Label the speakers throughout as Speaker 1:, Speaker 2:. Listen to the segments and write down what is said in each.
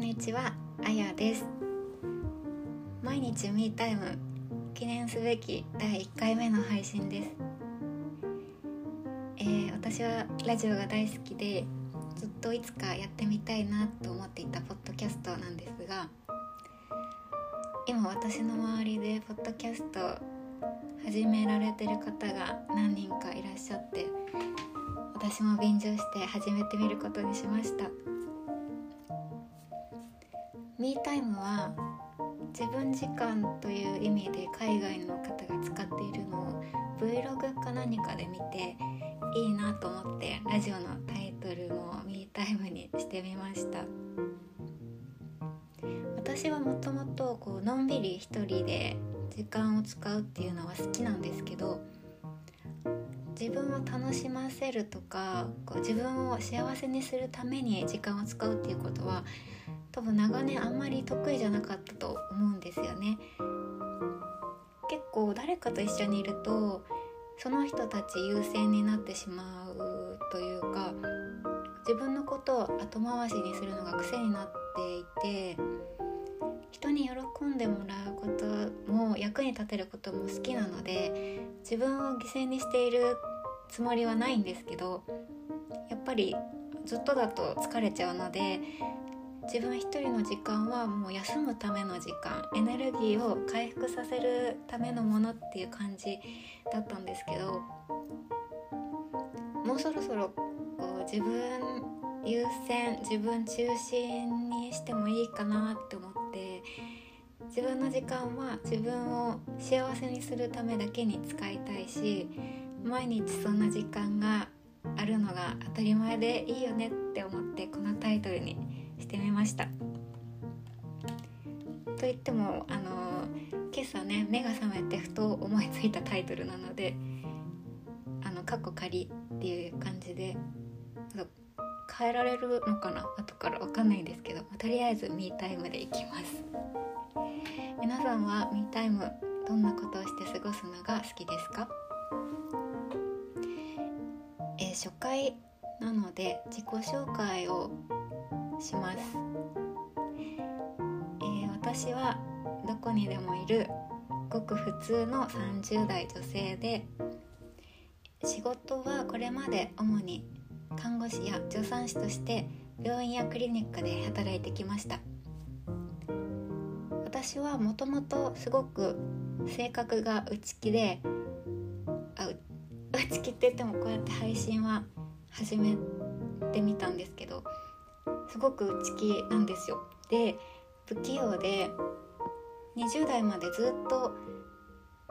Speaker 1: んにちは、あやです。毎日ミータイム記念すべき第1回目の配信です。えー、私はラジオが大好きでずっといつかやってみたいなと思っていたポッドキャストなんですが今私の周りでポッドキャスト始められてる方が何人かいらっしゃって私も便乗して始めてみることにしました。ミータイムは自分時間という意味で海外の方が使っているのを Vlog か何かで見ていいなと思ってラジオのタイトルもミータイムにしてみました。私はもともとこうのんびり一人で時間を使うっていうのは好きなんですけど自分を楽しませるとかこう自分を幸せにするために時間を使うっていうことは多分長年あんまり得意じゃなかったと思うんですよね。結構誰かと一緒にいるとその人たち優先になってしまうというか自分のことを後回しにするのが癖になっていて人に喜んでもらうことも役に立てることも好きなので自分を犠牲にしているつもりはないんですけどやっぱりずっとだと疲れちゃうので自分一人の時間はもう休むための時間エネルギーを回復させるためのものっていう感じだったんですけどもうそろそろこう自分優先自分中心にしてもいいかなって思って自分の時間は自分を幸せにするためだけに使いたいし毎日そんな時間があるのが当たり前でいいよねって思ってこのタイトルにしてみました。と言ってもあの今朝ね目が覚めてふと思いついたタイトルなのであのカッコ仮っていう感じで変えられるのかな？後から分かんないんですけどとりあえずミータイムでいきます。皆さんはミータイムどんなことをして過ごすのが好きですか？えー、初回なので自己紹介をします、えー、私はどこにでもいるごく普通の30代女性で仕事はこれまで主に看護師や助産師として病院やクリニックで働いてきました。私はもともとすごく性格が内気であ内気って言ってもこうやって配信は始めてみたんですけどすごく内気なんですよ。で不器用で20代までずっと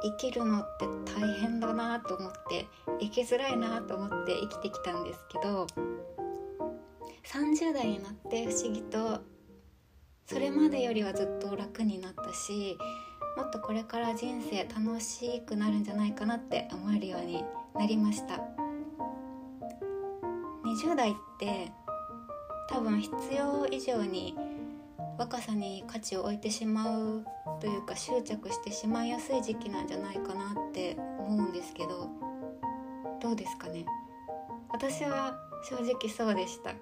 Speaker 1: 生きるのって大変だなと思って生きづらいなと思って生きてきたんですけど30代になって不思議とそれまでよりはずっと楽になったしもっとこれから人生楽しくなるんじゃないかなって思えるようになりました。20代って多分必要以上に若さに価値を置いてしまうというか執着してしまいやすい時期なんじゃないかなって思うんですけどどうですかね？私は正直そうでした。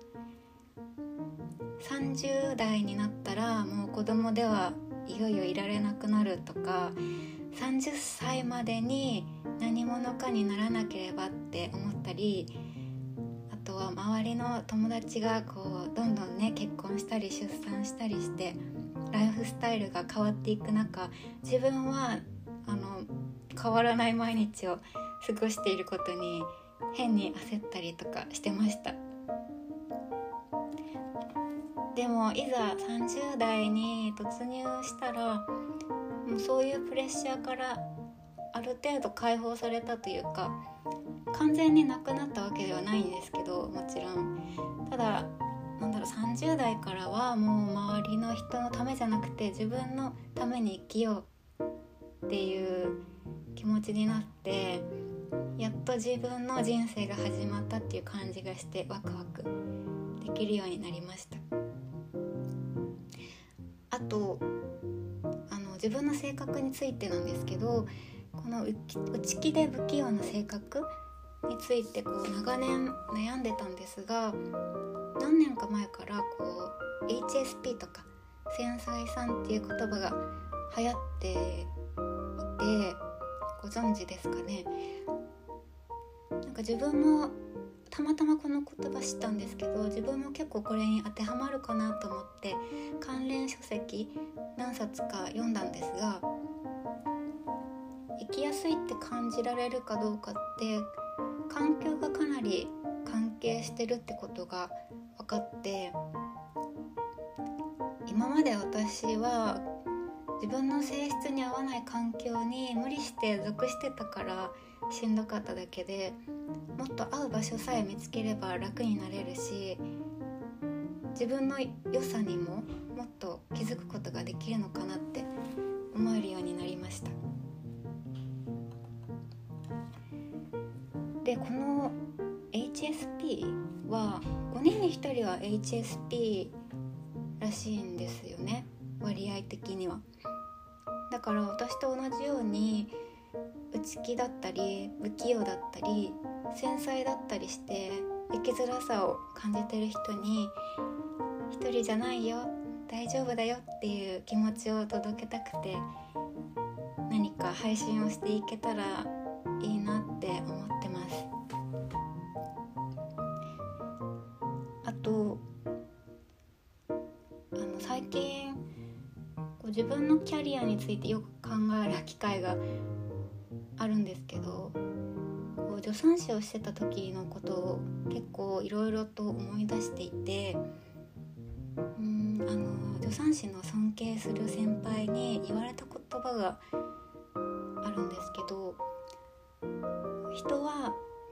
Speaker 1: 30代になったらもう子供ではいよいよいられなくなるとか30歳までに何者かにならなければって思ったりと周りの友達がこうどんどんね結婚したり出産したりしてライフスタイルが変わっていく中自分はあの変わらない毎日を過ごしていることに変に焦ったりとかしてました。でもいざ30代に突入したらもうそういうプレッシャーからある程度解放されたというか完全になくなったわけではないんですけどもちろん。ただなんだろう30代からはもう周りの人のためじゃなくて自分のために生きようっていう気持ちになってやっと自分の人生が始まったっていう感じがしてワクワクできるようになりました。あとあの自分の性格についてなんですけどこの内気で不器用な性格についてこう長年悩んでたんですが何年か前からこう HSP とか繊細さんっていう言葉が流行っていてご存知ですかね。なんか自分もたまたまこの言葉知ったんですけど自分も結構これに当てはまるかなと思って関連書籍何冊か読んだんですが生きやすいって感じられるかどうかって環境がかなり関係してるってことが分かって今まで私は自分の性質に合わない環境に無理して属してたからしんどかっただけでもっと合う場所さえ見つければ楽になれるし自分の良さにももっと気づくことができるのかなって思えるようになりました。でこの HSP は5人に1人は HSP らしいんですよね。割合的には。だから私と同じように内気だったり不器用だったり繊細だったりして生きづらさを感じてる人に一人じゃないよ大丈夫だよっていう気持ちを届けたくて何か配信をしていけたらいいなって思ってます。あとあの最近こ自分のキャリアについてよく考える機会があるんですけどこう助産師をしてた時のことを結構いろいろと思い出していてうんあの助産師の尊敬する先輩に言われた言葉があるんですけど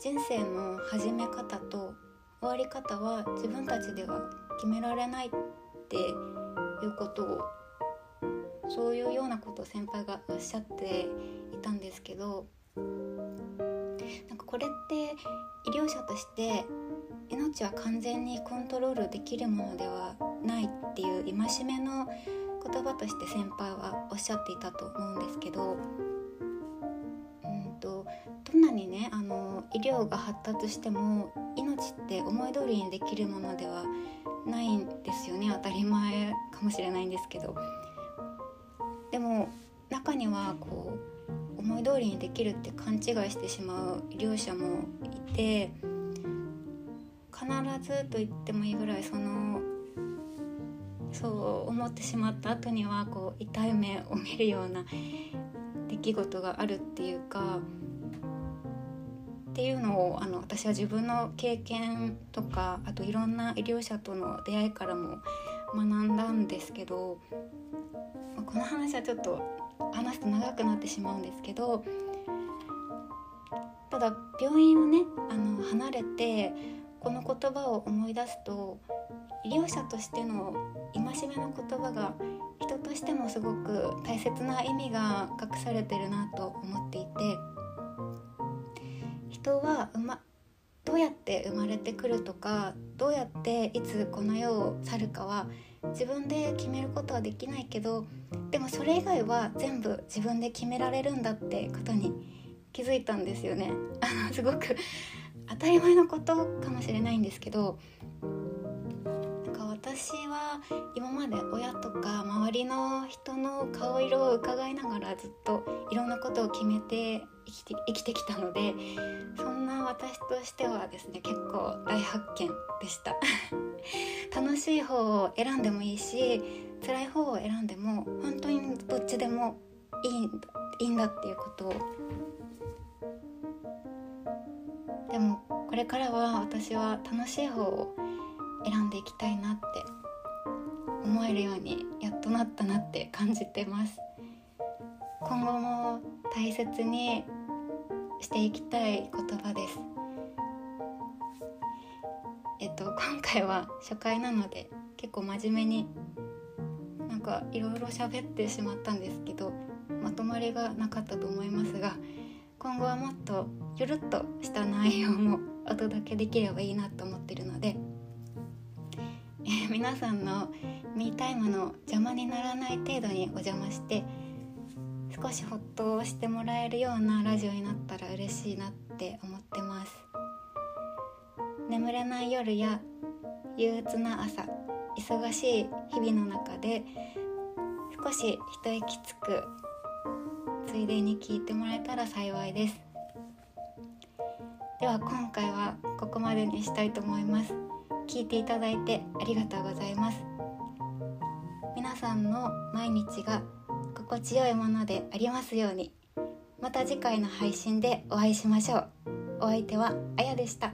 Speaker 1: 人生の始め方と終わり方は自分たちでは決められないっていうことをそういうようなことを先輩がおっしゃっていたんですけどなんかこれって医療者として命は完全にコントロールできるものではないっていう戒めの言葉として先輩はおっしゃっていたと思うんですけどどんなにねあの医療が発達しても命って思い通りにできるものではないんですよね。当たり前かもしれないんですけど。でも中にはこう思い通りにできるって勘違いしてしまう医療者もいて必ずと言ってもいいぐらいそのそう思ってしまった後にはこう痛い目を見るような出来事があるっていうかっていうのをあの私は自分の経験とかあといろんな医療者との出会いからも学んだんですけどこの話はちょっと話すと長くなってしまうんですけどただ病院をねあの離れてこの言葉を思い出すと医療者としての戒めの言葉が人としてもすごく大切な意味が隠されてるなと思っていて人は、ま、どうやって生まれてくるとかどうやっていつこの世を去るかは自分で決めることはできないけどでもそれ以外は全部自分で決められるんだってことに気づいたんですよね。あのすごく当たり前のことかもしれないんですけど私は今まで親とか周りの人の顔色を伺いながらずっといろんなことを決めて生きて生きてきたのでそんな私としてはですね結構大発見でした。楽しい方を選んでもいいし辛い方を選んでも本当にどっちでもいいいいんだっていうことを。でもこれからは私は楽しい方を選んでいきたいなって思えるようにやっとなったなって感じてます。今後も大切にしていきたい言葉です。えっと今回は初回なので結構真面目になんかいろいろ喋ってしまったんですけどまとまりがなかったと思いますが今後はもっとゆるっとした内容もお届けできればいいなと思ってる 皆さんのミータイムの邪魔にならない程度にお邪魔して少しほっとしてもらえるようなラジオになったら嬉しいなって思ってます。眠れない夜や憂鬱な朝忙しい日々の中で少し一息つくついでに聞いてもらえたら幸いです。では今回はここまでにしたいと思います。聞いていただいてありがとうございます。皆さんの毎日が心地よいものでありますように。また次回の配信でお会いしましょう。お相手はあやでした。